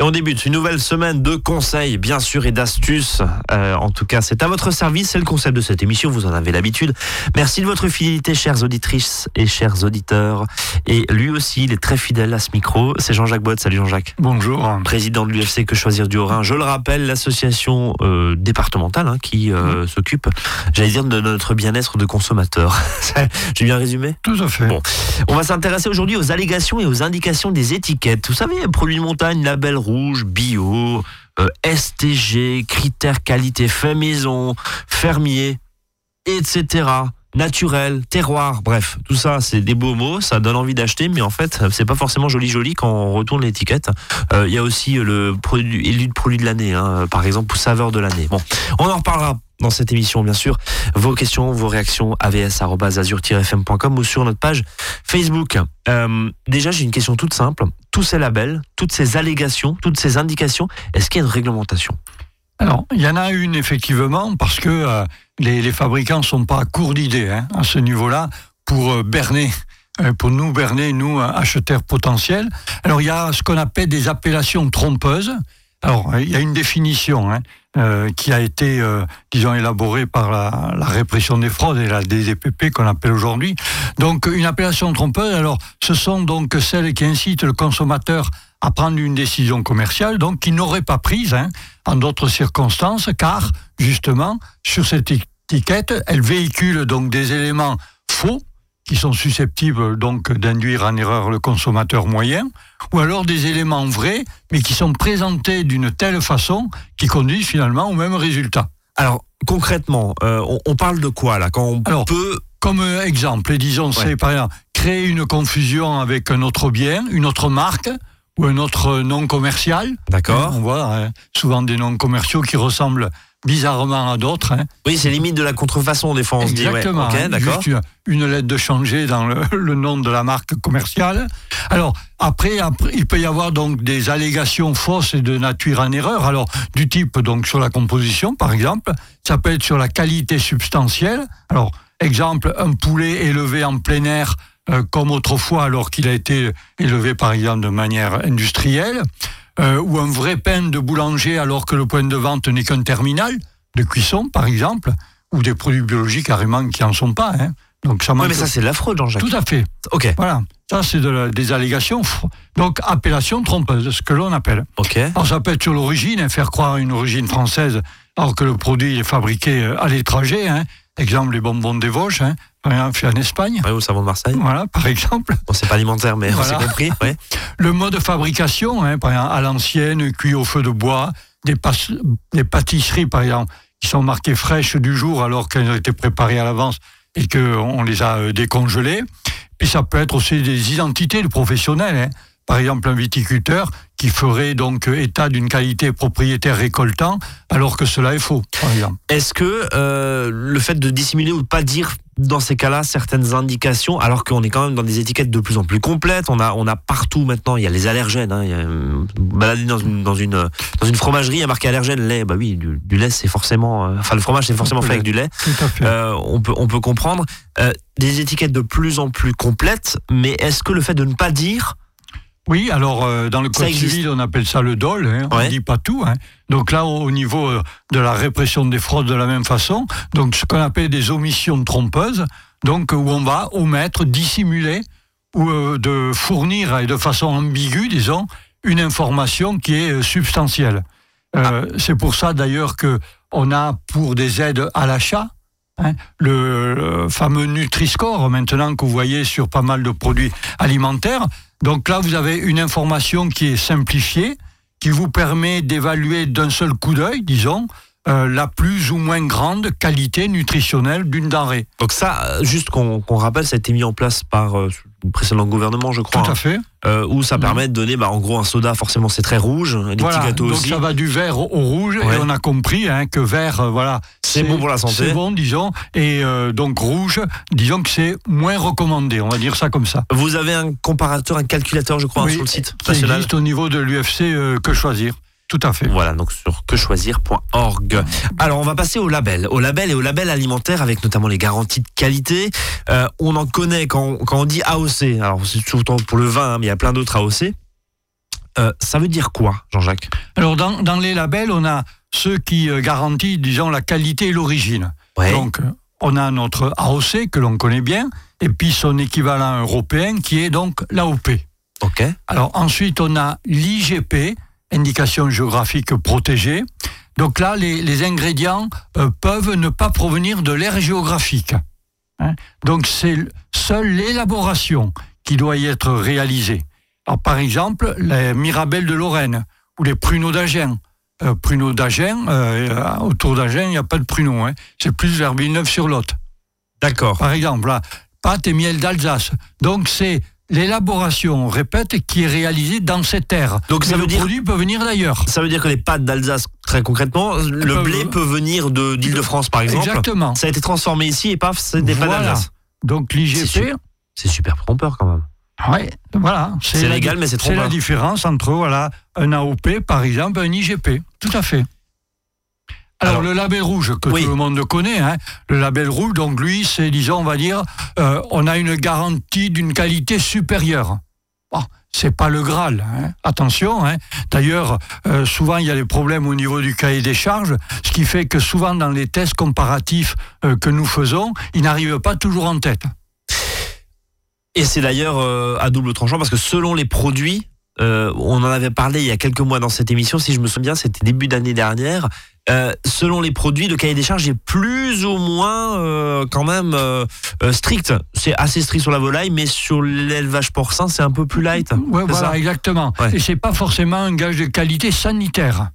Et on débute une nouvelle semaine de conseils, bien sûr, et d'astuces. Euh, en tout cas, c'est à votre service, c'est le concept de cette émission, vous en avez l'habitude. Merci de votre fidélité, chères auditrices et chers auditeurs. Et lui aussi, il est très fidèle à ce micro. C'est Jean-Jacques Bott. Salut Jean-Jacques. Bonjour. Président de l'UFC Que Choisir du Haut-Rhin. Je le rappelle, l'association euh, départementale hein, qui euh, s'occupe, j'allais dire, de notre bien-être de consommateurs. J'ai bien résumé? Tout à fait. Bon. On va s'intéresser aujourd'hui aux allégations et aux indications des étiquettes. Vous savez, produits de montagne, label rouge, bio, euh, STG, critères qualité fait maison, fermier, etc. Naturel, terroir, bref, tout ça, c'est des beaux mots, ça donne envie d'acheter, mais en fait, c'est pas forcément joli joli quand on retourne l'étiquette. Euh, Il y a aussi le produit élu de produit de l'année, hein, par exemple, ou saveur de l'année. Bon, on en reparlera dans cette émission, bien sûr. Vos questions, vos réactions, avs.azur-fm.com ou sur notre page Facebook. Euh, déjà, j'ai une question toute simple. Tous ces labels, toutes ces allégations, toutes ces indications, est-ce qu'il y a une réglementation? Alors, il y en a une, effectivement, parce que euh, les, fabricants ne sont pas à court d'idées hein, à ce niveau-là pour euh, berner pour nous berner, nous, acheteurs potentiels. Alors, il y a ce qu'on appelle des appellations trompeuses. Alors, il y a une définition. Hein. Euh, qui a été, euh, disons, élaboré par la, répression des fraudes et la DDPP qu'on appelle aujourd'hui. Donc, une appellation trompeuse, alors, ce sont donc celles qui incitent le consommateur prendre une décision commerciale, donc qui n'aurait pas prise hein, en d'autres circonstances, car, justement, sur cette étiquette, elle véhicule donc des éléments faux, qui sont susceptibles donc d'induire en erreur le consommateur moyen, ou alors des éléments vrais, mais qui sont présentés d'une telle façon qui conduisent finalement au même résultat. Alors concrètement, euh, on, on, parle de quoi là quand on alors, peut comme exemple, disons, ouais. c'est par exemple créer une confusion avec un autre bien, une autre marque ou un autre nom commercial. D'accord. On voit hein, souvent des noms commerciaux qui ressemblent bizarrement à d'autres. Hein. Oui, c'est limite de la contrefaçon des fois. On Exactement. Se dit, ouais. okay, d'accord. Juste une lettre de changer dans le, le, nom de la marque commerciale. Alors après, après, il peut y avoir donc des allégations fausses et de nature en erreur. Alors du type donc sur la composition, par exemple, ça peut être sur la qualité substantielle. Alors exemple, un poulet élevé en plein air. Euh, comme autrefois, alors qu'il a été élevé par exemple de manière industrielle, euh, ou un vrai pain de boulanger alors que le point de vente n'est qu'un terminal de cuisson, par exemple, ou des produits biologiques carrément qui en sont pas. Hein. Donc ça ouais, mais ça c'est de la fraude, Jean-Jacques. Tout à fait. Ok. Voilà. Ça c'est de la, des allégations. Donc appellation trompeuse, ce que l'on appelle. Ok. Alors ça peut être sur l'origine, hein, faire croire une origine française alors que le produit est fabriqué à l'étranger. Hein. Exemple les bonbons des Vosges, hein, par exemple, fait en Espagne. Ouais, ou le savon de Marseille. Voilà, par exemple. Bon, c'est pas alimentaire, mais voilà. on s'est compris. Ouais. Le mode de fabrication, hein, par exemple, à l'ancienne, cuit au feu de bois, des, des, pâtisseries, par exemple, qui sont marquées fraîches du jour alors qu'elles ont été préparées à l'avance et qu'on les a euh, décongelées. Puis ça peut être aussi des identités de professionnels. Hein. Par exemple, un viticulteur qui ferait donc état d'une qualité propriétaire récoltant, alors que cela est faux, par exemple. Est-ce que euh, le fait de dissimuler ou de pas dire dans ces cas-là certaines indications, alors qu'on est quand même dans des étiquettes de plus en plus complètes, on a, on a partout maintenant, il y a les allergènes, hein, il y a, balader dans une, dans, une, dans une fromagerie, il y a marqué allergène, lait, bah oui, du, du lait c'est forcément, euh, enfin le fromage c'est forcément fait avec du lait, euh, on, peut, on peut comprendre, euh, des étiquettes de plus en plus complètes, mais est-ce que le fait de ne pas dire oui, alors euh, dans le code civil, on appelle ça le dol, hein, on ne dit pas tout. Hein. Donc là, au niveau euh, de la répression des fraudes de la même façon, donc ce qu'on appelle des omissions trompeuses, donc où on va omettre, dissimuler ou euh, de fournir et de façon ambiguë, disons, une information qui est substantielle. Ah. C'est pour ça d'ailleurs que on a pour des aides à l'achat, Hein, le, le, fameux Nutri-Score maintenant que vous voyez sur pas mal de produits alimentaires. Donc là, vous avez une information qui est simplifiée, qui vous permet d'évaluer d'un seul coup d'œil, disons, euh, la plus ou moins grande qualité nutritionnelle d'une denrée. Donc ça, juste qu'on qu rappelle, ça a été mis en place par euh, le précédent gouvernement, je crois. Tout à fait. Euh, où ça permet de donner, bah, en gros, un soda, forcément, c'est très rouge. Les voilà, petits gâteaux donc aussi. ça va du vert au, au rouge, ouais. et on a compris hein, que vert, euh, voilà, c'est bon pour la santé. C'est bon, disons, et euh, donc rouge, disons que c'est moins recommandé, on va dire ça comme ça. Vous avez un comparateur, un calculateur, je crois, oui, sur le site qui national. existe au niveau de l'UFC euh, Que Choisir. Tout à fait. Voilà, donc sur quechoisir.org. Alors, on va passer au label, au label et au label alimentaire avec notamment les garanties de qualité. Euh, on en connaît quand on, quand on dit AOC. Alors, c'est surtout pour le vin, hein, mais il y a plein d'autres AOC. euh, ça veut dire quoi, Jean-Jacques? Alors, dans, dans, les labels, on a ceux qui euh, garantissent, disons, la qualité et l'origine. Donc, on a notre AOC que l'on connaît bien, et puis son équivalent européen qui est donc l'AOP. Ok. Alors ensuite, on a l'IGP, indication géographique protégée. Donc là, les, ingrédients euh, peuvent ne pas provenir de l'aire géographique. Hein. Donc c'est seule l'élaboration qui doit y être réalisée. Alors, par exemple, les mirabelles de Lorraine ou les pruneaux d'Agen. Euh, pruneaux d'Agen, euh, autour d'Agen, il n'y a pas de pruneaux. Hein. C'est plus vers Villeneuve-sur-Lot. D'accord. Par exemple, là, pâte et miel d'Alsace. Donc c'est l'élaboration, on répète, qui est réalisée dans cette terre. Donc ça veut le dire, produit peut venir d'ailleurs. Ça veut dire que les pâtes d'Alsace, très concrètement, le blé peut venir d'Île-de-France par exemple. Exactement. Ça a été transformé ici et paf, c'est des pâtes d'Alsace. Donc l'IGP. C'est super trompeur quand même. Oui, voilà. C'est légal, mais c'est trompeur. C'est la différence entre voilà, un AOP, par exemple, un IGP. Tout à fait. Alors, le label rouge que tout le monde connaît, hein, le label rouge, donc lui, c'est disons, on va dire, euh, on a une garantie d'une qualité supérieure. Bon, c'est pas le Graal, hein. attention. Hein. D'ailleurs, euh, souvent il y a des problèmes au niveau du cahier des charges, ce qui fait que souvent dans les tests comparatifs euh, que nous faisons, ils n'arrivent pas toujours en tête. Et c'est d'ailleurs à double tranchant parce que selon les produits, on en avait parlé il y a quelques mois dans cette émission, si je me souviens, c'était début d'année dernière. Euh, selon les produits, le cahier des charges est plus ou moins euh, quand même euh, strict. C'est assez strict sur la volaille, mais sur l'élevage porcin, c'est un peu plus light. Voilà, exactement. Et c'est pas forcément un gage de qualité sanitaire.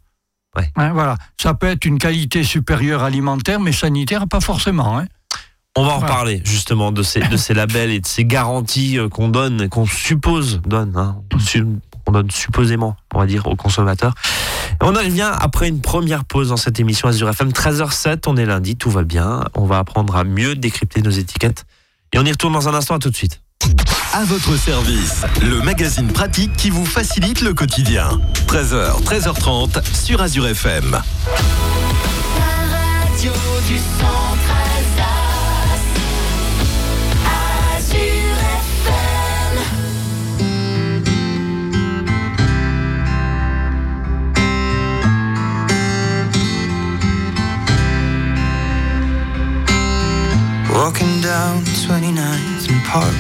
Ouais. Hein, voilà, ça peut être une qualité supérieure alimentaire, mais sanitaire pas forcément. Hein. On va en reparler justement de ces, de ces labels et de ces garanties qu'on donne, qu'on suppose donne. Hein on donne supposément, on va dire, aux consommateurs. on en revient après une première pause dans cette émission Azure FM, 13h07, on est lundi, tout va bien, on va apprendre à mieux décrypter nos étiquettes. Et on y retourne dans un instant, à tout de suite. À votre service, le magazine pratique qui vous facilite le quotidien. 13h, 13h30 sur Azure FM. La radio du Walking down 29th and Park.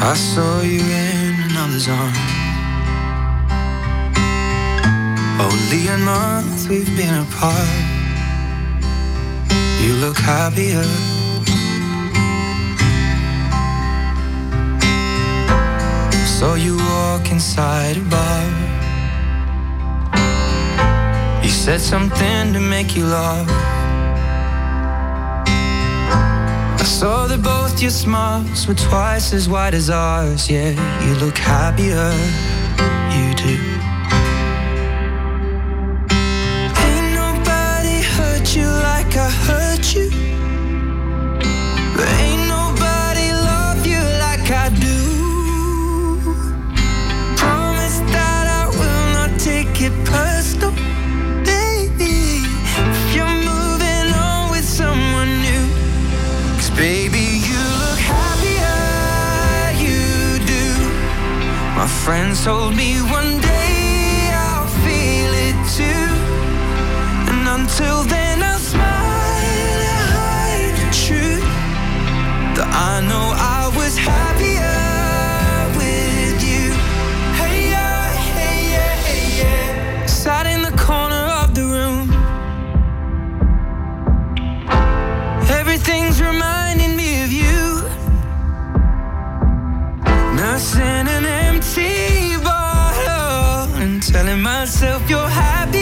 I saw you in another's arms. Only a month we've been apart. You look happier. Saw you walk inside a bar. You said something to make you laugh I saw that both your smiles were twice as wide as ours. Yeah, you look happier, My friends told me one day I'll feel it too. And until then, I'll smile and hide the truth. That I know I was happier empty bottle and telling myself you're happier,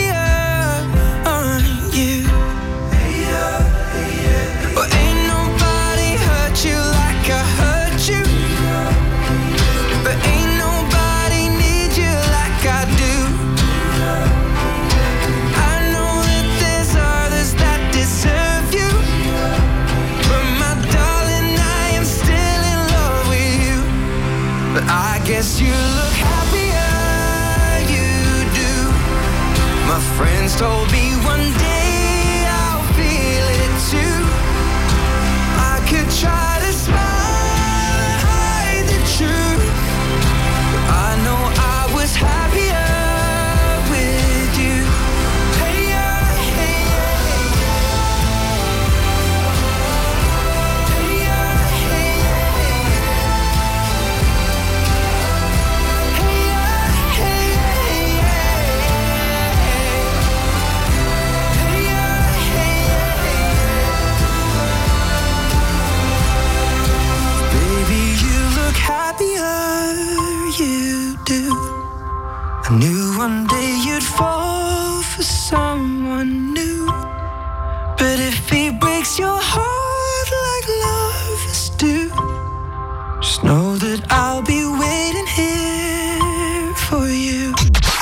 I guess you look happier, you do. My friends told me one day I'll feel it too. I could try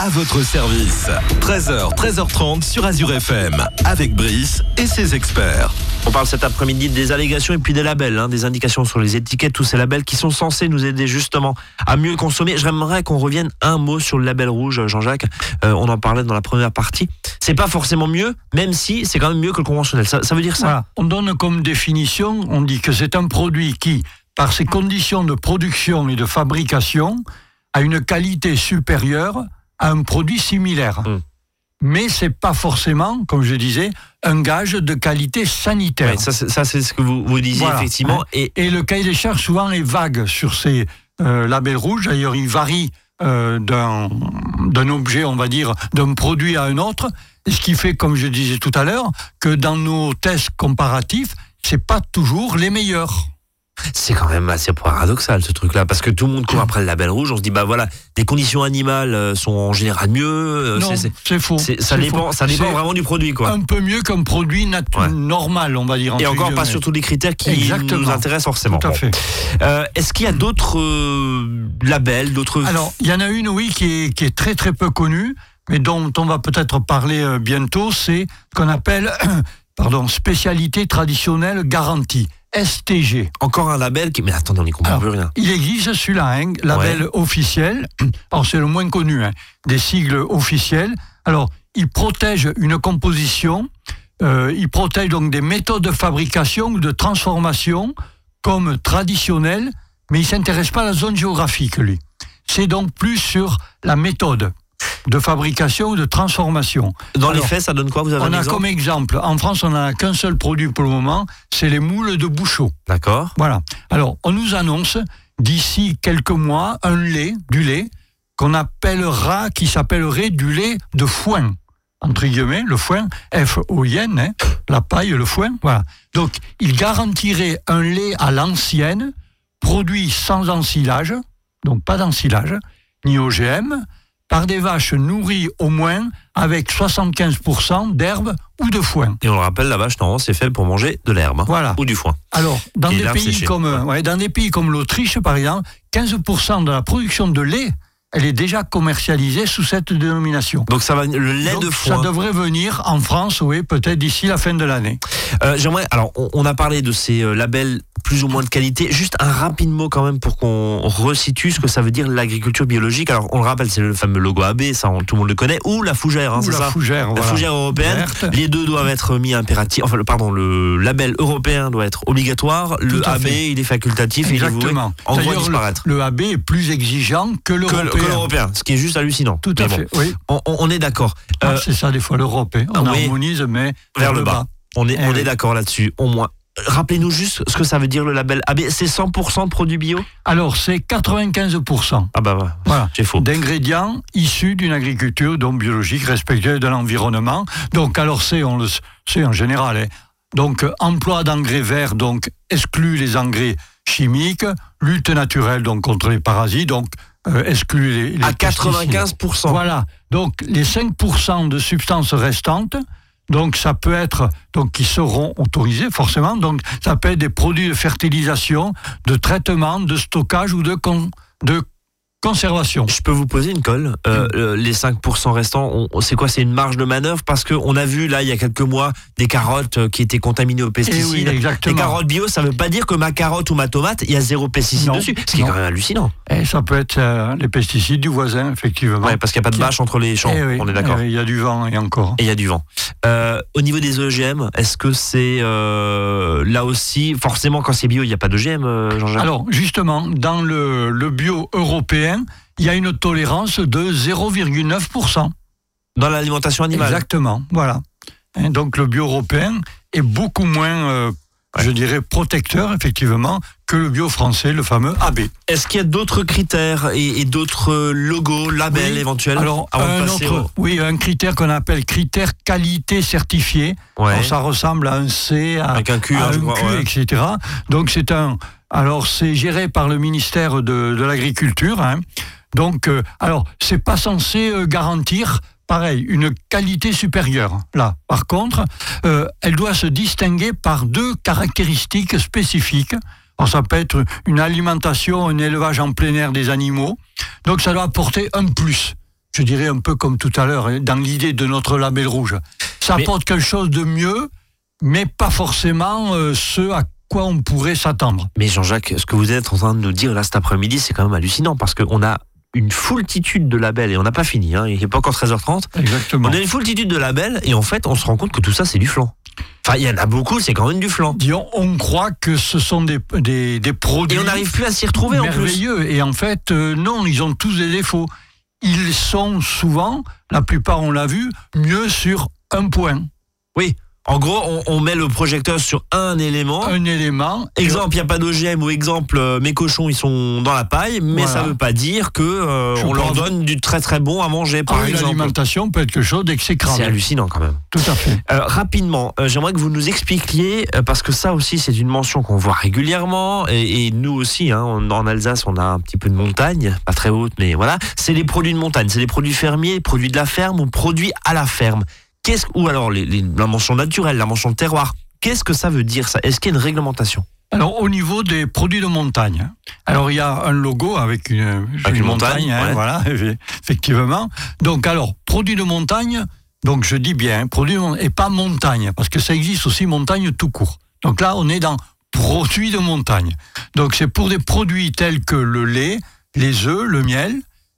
À votre service. 13h, 13h30 sur Azure FM. Avec Brice et ses experts. On parle cet après-midi des allégations et puis des labels, hein, des indications sur les étiquettes, tous ces labels qui sont censés nous aider justement à mieux consommer. J'aimerais qu'on revienne un mot sur le label rouge, Jean-Jacques. Euh, on en parlait dans la première partie. C'est pas forcément mieux, même si c'est quand même mieux que le conventionnel. Ça, ça veut dire ça Voilà. On donne comme définition, on dit que c'est un produit qui, par ses conditions de production et de fabrication, a une qualité supérieure à un produit similaire. Mm. Mais c'est pas forcément, comme je disais, un gage de qualité sanitaire. Ouais, ça, c'est- ce que vous, vous disiez Voilà. effectivement. Hein. Et Et le cahier des charges souvent est vague sur ces euh, labels rouges. D'ailleurs, il varie euh, d'un objet, on va dire, d'un produit à un autre. Ce qui fait, comme je disais tout à l'heure, que dans nos tests comparatifs, c'est pas toujours les meilleurs. C'est quand même assez paradoxal ce truc-là, parce que tout le monde court après le label rouge. On se dit bah voilà, les conditions animales euh, sont en général mieux. euh, non, c'est- faux. ça dépend, faux. ça dépend vraiment du produit quoi. Un peu mieux qu'un produit Ouais. normal, on va dire. Et encore pas sur tous les critères qui Exactement. nous intéressent forcément. Tout à Bon. Euh, Est-ce qu'il y a d'autres euh, labels, d'autres Alors, il y en a une, oui, qui est, qui est très très peu connue, mais dont on va peut-être parler euh, bientôt, c'est ce qu'on appelle pardon, spécialité traditionnelle garantie, STG. encore un label qui mais attendez on n'y comprend plus rien. Il existe celui-là, hein, label officiel, alors c'est le moins connu, hein, des sigles officiels. Alors, il protège une composition, euh, il protège donc des méthodes de fabrication ou de transformation comme traditionnelles, mais il s'intéresse pas à la zone géographique, lui. C'est donc plus sur la méthode de fabrication ou de transformation. Dans les faits, ça donne quoi Vous avez On a comme exemple, en France, on n'a qu'un seul produit pour le moment, c'est les moules de Bouchot. D'accord. Voilà. Alors, on nous annonce d'ici quelques mois un lait, du lait, qu'on appellera, qui s'appellerait du lait de foin. Entre guillemets, le foin, F-O-I-N, hein, la paille, le foin, voilà. Donc, il garantirait un lait à l'ancienne, produit sans ensilage, donc pas d'ensilage, ni OGM, par des vaches nourries au moins avec 75% d'herbe ou de foin. Et on le rappelle, la vache, normalement, c'est fait pour manger de l'herbe hein, Voilà. ou du foin. Alors, dans Et des, l'herbe pays séchée. comme, euh, ouais, dans des pays comme l'Autriche, par exemple, 15% de la production de lait, elle est déjà commercialisée sous cette dénomination. Donc ça va, le lait Donc, de ça foin. devrait venir en France, oui, peut-être d'ici la fin de l'année. Euh, J'aimerais. Alors, on, on a parlé de ces euh, labels plus ou moins de qualité. Juste un rapide mot quand même pour qu'on resitue ce que ça veut dire l'agriculture biologique. Alors, on le rappelle, c'est le fameux logo AB, ça, on- tout le monde le connaît, ou la fougère, hein, Ou c'est la ça fougère, La voilà. fougère européenne. Verte. Les deux doivent être mis impératifs. Enfin, le, pardon, le label européen doit être obligatoire. Le Tout AB, fait. il est facultatif et il est voué, Exactement. en gros, disparaître. le, le AB est plus exigeant que Que, ce qui est juste hallucinant. Tout à Mais bon, fait, oui. on, est d'accord. Ah, Euh, c'est ça, des fois, l'Europe. hein. On oui. harmonise, mais vers le bas. On est, Eh on oui. est d'accord là-dessus, au moins. Rappelez-nous juste ce que ça veut dire le label AB. C'est 100% de produits bio? Alors, c'est 95%. Ah bah voilà, Voilà. j'ai faux. d'ingrédients issus d'une agriculture donc biologique respectueuse de l'environnement. Donc alors c'est on le sait en général. hein. Donc euh, emploi d'engrais verts donc exclut les engrais chimiques, lutte naturelle donc contre les parasites donc euh, exclut les, les À pesticides. 95%. Voilà. Donc les 5% de substances restantes donc ça peut être donc qui seront autorisés forcément donc ça peut être des produits de fertilisation, de traitement, de stockage ou de con- de conservation. Je peux vous poser une colle. Euh, euh, les 5% restants, c'est quoi? C'est une marge de manœuvre? Parce qu'on a vu là il y a quelques mois des carottes euh, qui étaient contaminées aux Eh pesticides. oui, les exactement. carottes bio, ça veut pas dire que ma carotte ou ma tomate, il y a zéro pesticide Non, dessus. Ce qui est non. quand même hallucinant. Et ça peut être euh, les pesticides du voisin, effectivement. Parce qu'il n'y a pas de bâche entre les champs. Eh oui, on est d'accord. eh oui, Il y a du vent et encore. Et il y a du vent. Au niveau des OGM, est-ce que c'est là aussi, forcément quand c'est bio, il n'y a pas d'OGM, Jean-Jacques? Alors, justement, dans le, le bio européen, il y a une tolérance de 0,9%. Dans l'alimentation animale Exactement, voilà. Hein, donc le bio européen est beaucoup moins, euh, je dirais, protecteur, effectivement, que le bio français, le fameux AB. Est-ce qu'il y a d'autres critères et, et d'autres euh, logos, labels Oui. éventuels Alors, un autre, oui, un critère qu'on appelle critère qualité certifié. au- Ouais. Alors, ça ressemble à un C, à, Avec un Q, à hein, un je crois, Q, ouais. etc. Donc c'est un. Alors c'est géré par le ministère de, de l'Agriculture. hein. Donc, euh, alors, c'est pas censé euh, garantir, pareil, une qualité supérieure. Là, par contre, euh, elle doit se distinguer par deux caractéristiques spécifiques. Alors, ça peut être une alimentation, un élevage en plein air des animaux. Donc, ça doit apporter un plus. Je dirais un peu comme tout à l'heure, hein, dans l'idée de notre label rouge. Ça Mais- apporte quelque chose de mieux, mais pas forcément ce à quoi on pourrait s'attendre. Mais Jean-Jacques, ce que vous êtes en train de nous dire là cet après-midi, c'est quand même hallucinant parce qu'on a une foultitude de labels et on n'a pas fini, hein, il n'est pas encore 13h30. Exactement. On a une foultitude de labels et en fait, on se rend compte que tout ça, c'est du flan. Enfin, il y en a beaucoup, c'est quand même du flan. Disons, on croit que ce sont des, des, des produits Et on n'arrive plus à s'y retrouver en plus. merveilleux. Et en fait, euh, non, ils ont tous des défauts. Ils sont souvent, la plupart on l'a vu, mieux sur un point, Oui. En gros, on, on met le projecteur sur un élément. un élément. Exemple, il n'y a pas d'OGM ou exemple, euh, mes cochons, ils sont dans la paille, mais Voilà. ça ne veut pas dire que euh, on leur donne du très très bon à manger, par Ah exemple. l'alimentation peut être quelque chose C'est d'exécrable. hallucinant quand même. Tout à fait. Euh, rapidement, j'aimerais que vous nous expliquiez, parce que ça aussi c'est une mention qu'on voit régulièrement, et, et nous aussi, hein, on- en Alsace on a un petit peu de montagne, pas très haute, mais voilà, c'est les produits de montagne, c'est les produits fermiers, produits de la ferme ou produits à la ferme. Qu'est-ce ou alors les- les- la mention naturelle, la mention de terroir. Qu'est-ce que ça veut dire ça? Est-ce qu'il y a une réglementation? Alors, au niveau des produits de montagne, hein. alors il y a un logo avec une, Avec une montagne, montagne, hein, ouais. voilà, effectivement. Donc, alors, produits de montagne, donc je dis bien, produits de mon- et pas montagne, parce que ça existe aussi montagne tout court. Donc là, on est dans produits de montagne. Donc, c'est pour des produits tels que le lait, les œufs, le miel,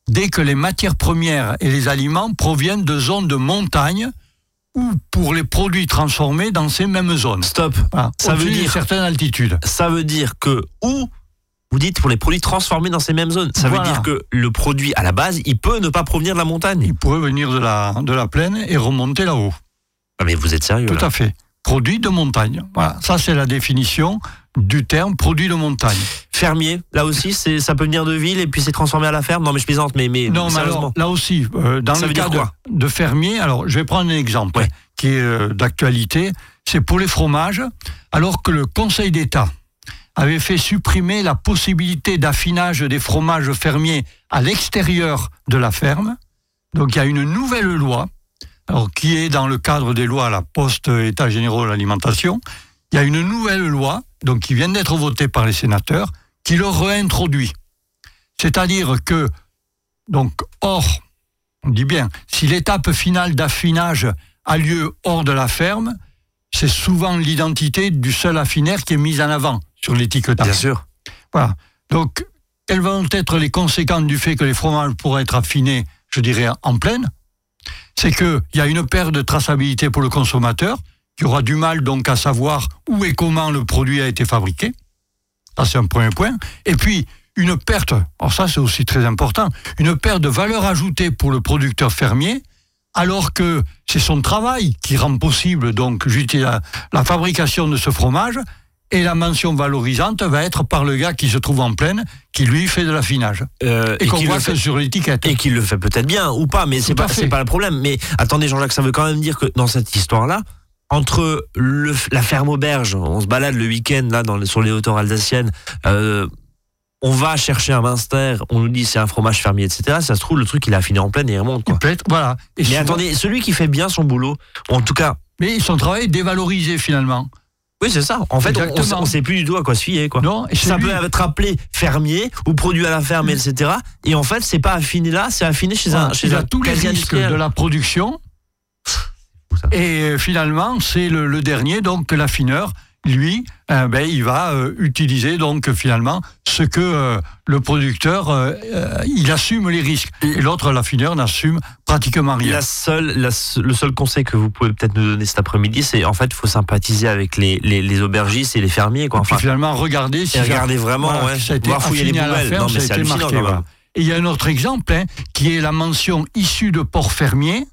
dès que les matières premières et les aliments proviennent de zones de montagne ou pour les produits transformés dans ces mêmes zones. Stop. Voilà, Ça veut dire- certaine altitude. Ça veut dire que ou vous dites pour les produits transformés dans ces mêmes zones. Ça Voilà. veut dire que le produit à la base, il peut ne pas provenir de la montagne. il pourrait venir de la, de la plaine et remonter là-haut. Ah, mais vous êtes sérieux Tout là à fait. Produit de montagne. Voilà, ça c'est la définition du terme produit de montagne. Fermier, là aussi, c'est ça peut venir de ville et puis c'est transformé à la ferme? Non, mais je plaisante, mais mais Non, mais alors là aussi, euh, dans Ça le cas de, fermier, alors je vais prendre un exemple Ouais. qui est euh, d'actualité, c'est pour les fromages, alors que le Conseil d'État avait fait supprimer la possibilité d'affinage des fromages fermiers à l'extérieur de la ferme. Donc il y a une nouvelle loi, alors qui est dans le cadre des lois à la Poste État généraux de l'alimentation. Il y a une nouvelle loi, donc qui vient d'être votée par les sénateurs, qui le réintroduit. C'est-à-dire que, donc, hors, on dit bien, si l'étape finale d'affinage a lieu hors de la ferme, c'est souvent l'identité du seul affinaire qui est mise en avant sur l'étiquetage. Bien sûr. Voilà. Donc, quelles vont être les conséquences du fait que les fromages pourraient être affinés, je dirais, en pleine? C'est qu'il y a une perte de traçabilité pour le consommateur, qui aura du mal donc à savoir où et comment le produit a été fabriqué. Ça, c'est un premier point. Et puis, une perte, alors ça c'est aussi très important, une perte de valeur ajoutée pour le producteur fermier, alors que c'est son travail qui rend possible donc la, la fabrication de ce fromage, et la mention valorisante va être par le gars qui se trouve en plaine, qui lui fait de l'affinage. Euh, Et, qu'on voit le que fait- sur l'étiquette. et qu'il le fait peut-être bien ou pas, mais c'est pas pas le problème. Mais attendez, Jean-Jacques, ça veut quand même dire que dans cette histoire-là, entre le, la ferme auberge, on se balade le week-end là dans sur les hauteurs alsaciennes. euh, on va chercher un Minster, on nous dit c'est un fromage fermier, etc. Ça se trouve, le truc il a affiné en pleine et il remonte. Quoi. Peut voilà. Et Mais souvent- attendez, celui qui fait bien son boulot, ou en tout cas, Mais son travail est dévalorisé finalement. Oui, c'est ça. En fait, on- on, Exactement. sait- plus du tout à quoi se fier. Quoi. Non, Ça peut être appelé fermier ou produit à la ferme, etc. Et en fait, c'est pas affiné là, c'est affiné chez Voilà, un, chez il un a tous les risques de la production. Et finalement, c'est le, le dernier, donc l'affineur, lui, euh, ben, il va euh, utiliser donc finalement ce que euh, le producteur, euh, il assume les risques. Et l'autre, l'affineur, n'assume pratiquement rien. La seule, la le seul conseil que vous pouvez peut-être nous donner cet après-midi, c'est en fait, il faut sympathiser avec les, les, les aubergistes et les fermiers. Quoi. Et puis Enfin, finalement, regardez si regardez vraiment, voilà, ouais, ça a été voir fouiller les affiné à la poubelles. ferme, non, mais ça a c'est été hallucinant marqué, quand même. voilà. Et il y a un autre exemple, hein, qui est la mention issue de porc fermier.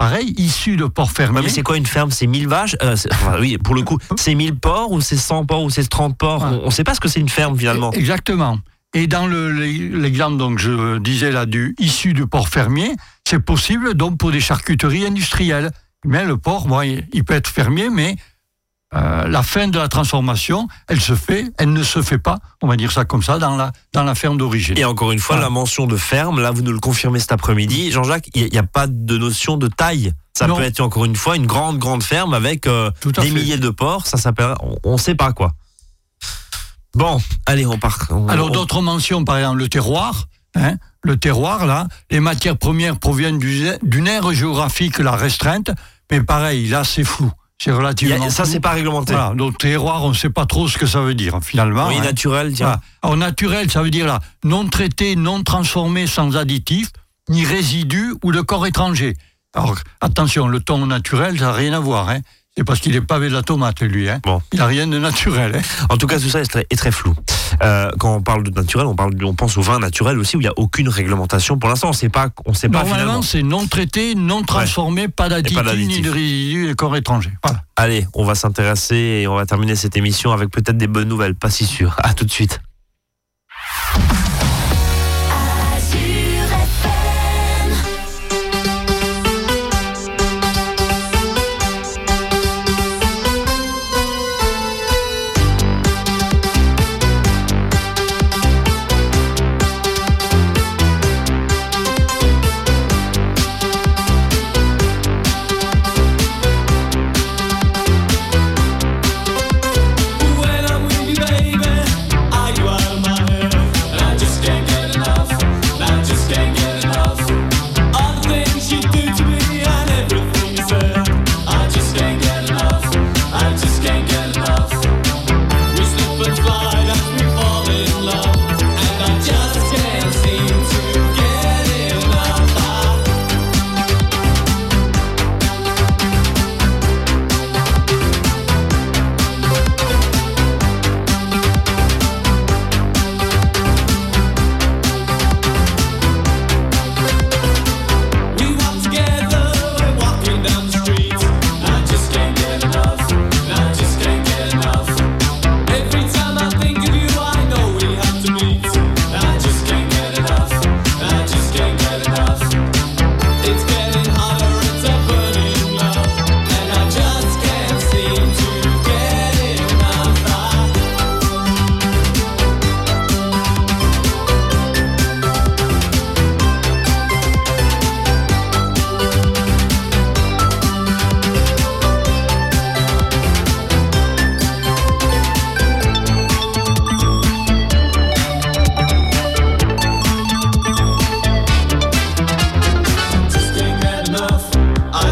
Pareil, issue de porc fermier. Ouais, mais c'est quoi une ferme? C'est 1000 vaches? Euh, enfin, Oui, pour le coup, c'est 1000 porcs ou c'est 100 porcs ou c'est 30 porcs Ouais. On ne sait pas ce que c'est une ferme finalement. Exactement. Et dans le- l'exemple donc je disais là du issu du porc fermier, c'est possible donc pour des charcuteries industrielles. Mais le porc, bon, il, il peut être fermier, mais euh, la fin de la transformation, elle se fait, elle ne se fait pas, on va dire ça comme ça, dans la, dans la ferme d'origine. Et encore une fois, la mention de ferme, là vous nous le confirmez cet après-midi. Jean-Jacques, il n'y a, pas de notion de taille. Ça Non. peut être encore une fois une grande, grande ferme avec euh, des fait. milliers de porcs. Ça s'appelle, on ne sait pas quoi. Bon, allez, on part. on- Alors on- d'autres mentions, par exemple le terroir. hein, le terroir, là, les matières premières proviennent du- d'une aire géographique la restreinte, mais pareil, là c'est flou. C'est relativement a- ça, c'est pas réglementé. Voilà, donc terroir, on ne sait pas trop ce que ça veut dire finalement. Oui, hein. naturel, tiens. Voilà. Alors naturel, ça veut dire là, non traité, non transformé, sans additifs, ni résidus ou de corps étranger. Alors attention, le ton naturel, ça n'a rien à voir. Hein. C'est parce qu'il est pavé de la tomate, lui. Hein. Bon. Il n'a rien de naturel. Hein. En tout cas, tout ça est très, est très flou. Euh, quand on parle de naturel, on, parle, on pense au vin naturel aussi, où il n'y a aucune réglementation. Pour l'instant, on ne sait pas, on sait pas finalement. Normalement, c'est non traité, non transformé, pas d'additifs, ni de résidus de corps étranger. Voilà. Allez, on va s'intéresser et on va terminer cette émission avec peut-être des bonnes nouvelles, pas si sûr. À tout de suite.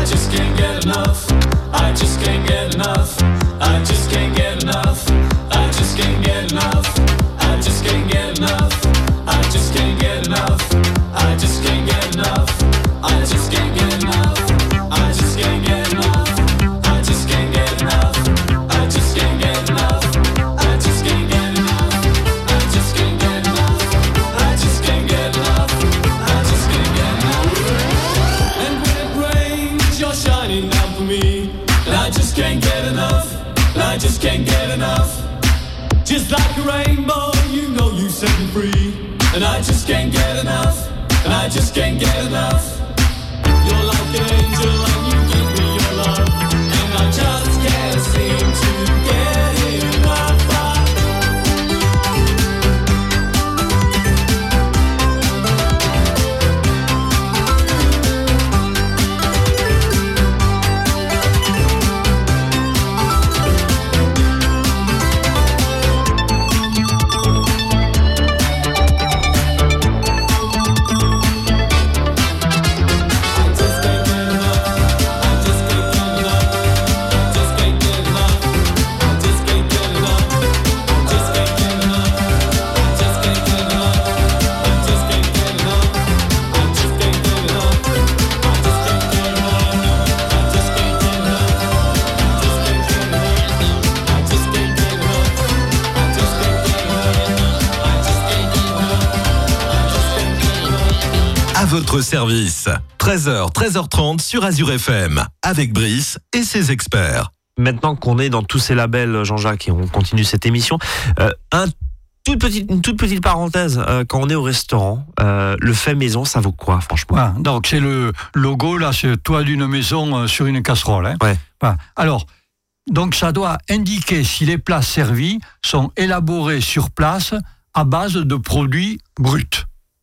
Just can't get enough. Service. 13h, 13h30 sur Azure FM. Avec Brice et ses experts. Maintenant qu'on est dans tous ces labels, Jean-Jacques, et on continue cette émission, euh, un toute petite, une toute petite parenthèse, euh, quand on est au restaurant, euh, le fait maison, ça vaut quoi, franchement? Voilà. Donc c'est le logo, là, c'est toit d'une maison euh, sur une casserole. hein? Ouais. Voilà. Alors, donc ça doit indiquer si les plats servis sont élaborés sur place à base de produits bruts.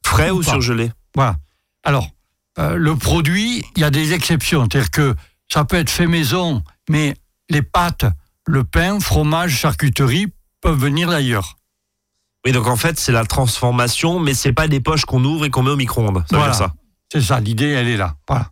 Frais Ou ou pas. surgelé Voilà. Alors, euh, le produit, il y a des exceptions. C'est-à-dire que ça peut être fait maison, mais les pâtes, le pain, fromage, charcuterie peuvent venir d'ailleurs. Oui, donc en fait, c'est la transformation, mais c'est pas des poches qu'on ouvre et qu'on met au micro-ondes. Voilà. ça. C'est ça, l'idée, elle est là. Voilà.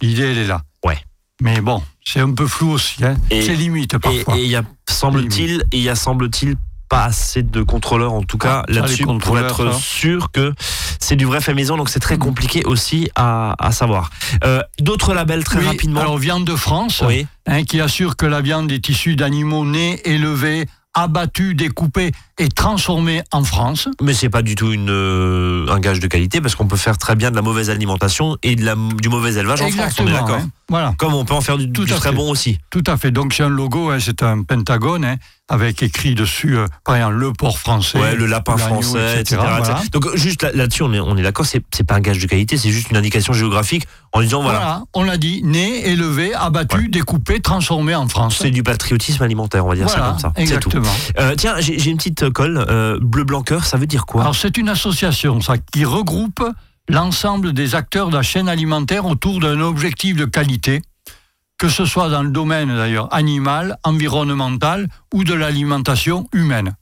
L'idée, elle est là. Ouais. Mais bon, c'est un peu flou aussi. Hein. C'est limite parfois. et il y a, semble-t-il, et il y a, semble-t-il, pas assez de contrôleurs, en tout cas, Ah, là-dessus, pour être ça. sûr que c'est du vrai fait maison, donc c'est très compliqué aussi à, à savoir. Euh, D'autres labels très Oui, rapidement. Alors, Viande de France, oui. hein, qui assure que la viande est issue d'animaux nés, élevés, abattus, découpés et transformés en France. Mais c'est pas du tout une, euh, un gage de qualité parce qu'on peut faire très bien de la mauvaise alimentation et de la, du mauvais élevage en France, on est d'accord. hein. Voilà. Comme on peut en faire du, Tout du très fait. bon aussi. Tout à fait. Donc c'est un logo, hein, c'est un pentagone hein, avec écrit dessus, euh, par exemple, le porc français, Ouais, le lapin français, etc. voilà. Donc juste là- là-dessus, on est, on est d'accord, c'est pas un gage de qualité, c'est juste une indication géographique en disant voilà, Voilà, on l'a dit, né, élevé, abattu, découpé, transformé en France. c'est du patriotisme alimentaire, on va dire ça comme ça. C'est tout. exactement. Euh, tiens, j'ai une petite euh, bleu blanc cœur, ça veut dire quoi Alors c'est une association, qui regroupe l'ensemble des acteurs de la chaîne alimentaire autour d'un objectif de qualité, que ce soit dans le domaine d'ailleurs animal, environnemental ou de l'alimentation humaine.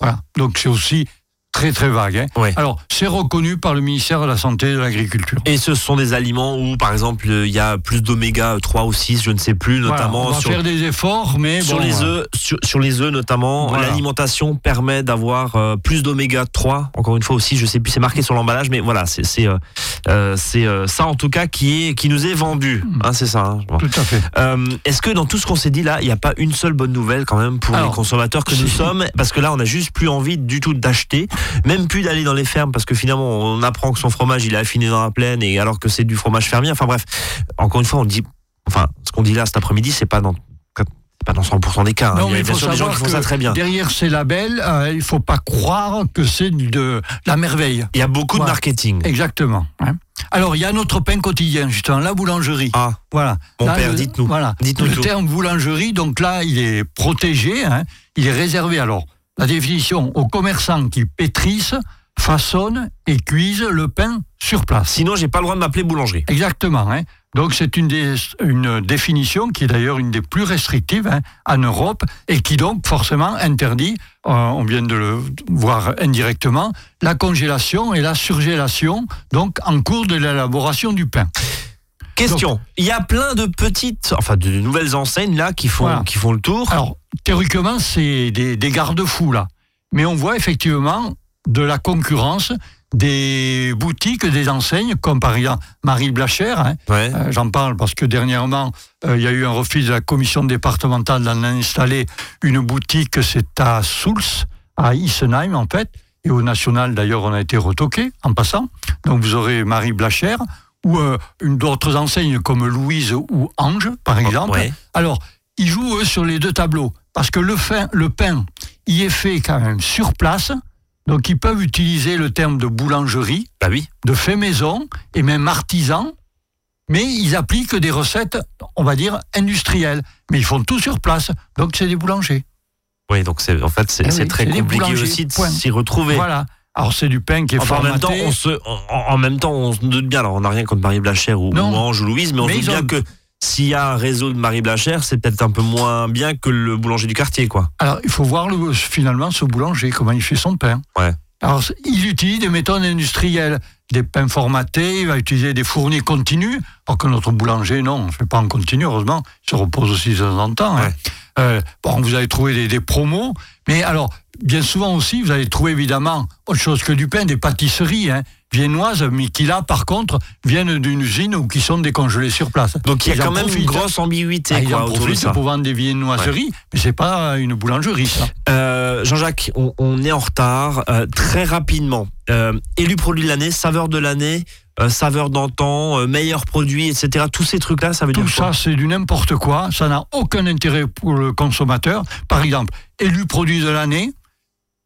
Voilà. Donc c'est aussi très très vague. hein. Ouais. Alors c'est reconnu par le ministère de la Santé et de l'Agriculture. Et ce sont des aliments où, par exemple, euh, il y a plus d'oméga 3 ou 6, je ne sais plus, Voilà, notamment on va sur, faire des efforts, mais sur bon, les œufs, sur, sur les œufs notamment, Voilà. l'alimentation permet d'avoir euh, plus d'oméga 3. Encore une fois aussi, je sais plus, c'est marqué sur l'emballage, mais voilà, c'est euh, ça en tout cas qui est qui nous est vendu. Hmm. Hein, c'est ça. hein. Tout à fait. Est-ce que dans tout ce qu'on s'est dit là, il n'y a pas une seule bonne nouvelle quand même pour Alors, les consommateurs que nous sommes? Parce que là, on a juste plus envie du tout d'acheter, même plus d'aller dans les fermes, parce que finalement, on apprend que son fromage, il est affiné dans la plaine, et alors que c'est du fromage fermier. Enfin bref, encore une fois, on dit, enfin, ce qu'on dit là cet après-midi, c'est pas dans pas dans 100% des cas. hein. Non, il y mais a il bien faut sûr des gens qui font ça très bien. Derrière ces labels, euh, il ne faut pas croire que c'est de la merveille. Il y a beaucoup de marketing. Exactement. hein. Alors, il y a notre pain quotidien, justement, la boulangerie. Ah, Voilà. Mon Là, père, dites-nous. Voilà. Dites-nous le tout. terme boulangerie, donc là, il est protégé, hein, il est réservé. Alors, la définition aux commerçants qui pétrissent, façonnent et cuisent le pain sur place. sinon, j'ai pas le droit de m'appeler boulangerie. Exactement. hein. Donc c'est une, des- une définition qui est d'ailleurs une des plus restrictives hein, en Europe et qui donc forcément interdit, euh, on vient de le voir indirectement, la congélation et la surgélation, donc en cours de l'élaboration du pain. Question. Il y a plein de petites, enfin de nouvelles enseignes là qui font, Voilà. qui font le tour. Alors théoriquement c'est des, des garde-fous là, mais on voit effectivement de la concurrence des boutiques, des enseignes, comme par exemple Marie Blacher, hein, Ouais. Euh, J'en parle parce que dernièrement, euh, il y a eu un refus de la commission départementale d'en installer une boutique, c'est à Souls, à Isenheim en fait, et au national d'ailleurs on a été retoqué en passant. Donc vous aurez Marie Blacher ou euh, d'autres enseignes comme Louise ou Ange par exemple. ouais. Alors ils jouent eux sur les deux tableaux parce que le, fin- le pain y est fait quand même sur place. Donc ils peuvent utiliser le terme de boulangerie Bah oui. de fait maison et même artisan, mais ils appliquent des recettes, on va dire, industrielles. Mais ils font tout sur place, donc c'est des boulangers. Oui, donc en fait c'est Eh oui, très compliqué aussi de s'y retrouver. Voilà. Alors c'est du pain qui est Enfin, en même temps, formaté. on se, en, en même temps, on se doute bien. Alors, on n'a rien contre Marie Blacher ou, ou Ange ou Louise, mais on Mais se doute bien ont- que s'il y a un réseau de Marie Blacher, c'est peut-être un peu moins bien que le boulanger du quartier, quoi. Alors il faut voir le- finalement ce boulanger, comment il fait son pain. Ouais. Alors il utilise des méthodes industrielles, des pains formatés, il va utiliser des fournis continus, alors que notre boulanger, non, on ne fait pas en continu, heureusement, il se repose aussi de temps en temps. hein. Ouais. Euh, bon, vous allez trouver des, des promos, mais alors, bien souvent aussi, vous allez trouver évidemment autre chose que du pain, des pâtisseries hein, viennoises, mais qui là, par contre, viennent d'une usine ou qui sont décongelées sur place. Donc, il y Ils a en quand même une grosse ambiguïté, Ah, ils quoi, en autour de profitent ça. pour vendre des viennoiseries, mais c'est pas une boulangerie, ça. Euh, Jean-Jacques, on, on est en retard. Euh, très rapidement, euh, élu produit de l'année, saveur de l'année, saveur d'antan, meilleur produit, etc. Tous ces trucs-là, ça veut Tout dire quoi? ça, c'est du n'importe quoi. Ça n'a aucun intérêt pour le consommateur. Par exemple, élu produit de l'année,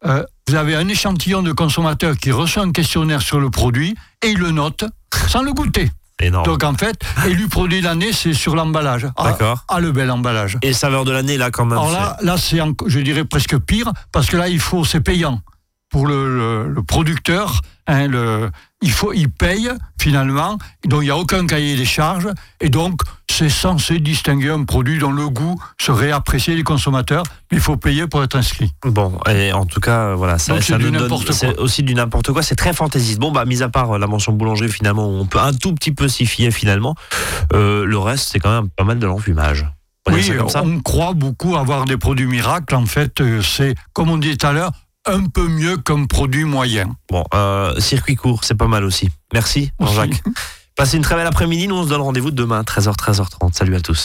euh, vous avez un échantillon de consommateurs qui reçoit un questionnaire sur le produit et il le note sans le goûter. Énorme. Donc en fait, élu produit de l'année, c'est sur l'emballage. Ah, D'accord. Ah, le bel emballage. Et saveur de l'année, là, quand même. Alors là, là c'est, je dirais presque pire, parce que là, il faut, c'est payant pour le, le- le producteur. hein, le, il faut, il paye finalement, donc il n'y a aucun cahier des charges, et donc c'est censé distinguer un produit dont le goût serait apprécié des consommateurs, mais il faut payer pour être inscrit. Bon, et en tout cas, voilà, ça, ça nous donne- c'est aussi du n'importe quoi. C'est très fantaisiste. Bon, bah, mis à part euh, la mention boulangerie, finalement, on peut un tout petit peu s'y fier, finalement. Euh, le reste, c'est quand même pas mal de l'enfumage. On Oui, on croit beaucoup avoir des produits miracles. En fait, euh, c'est, comme on dit tout à l'heure, un peu mieux qu'un produit moyen. Bon, euh, circuit court, c'est pas mal aussi. Merci. Jean-Jacques. Passez une très belle après-midi. Nous, on se donne rendez-vous demain, 13h, 13h30. Salut à tous.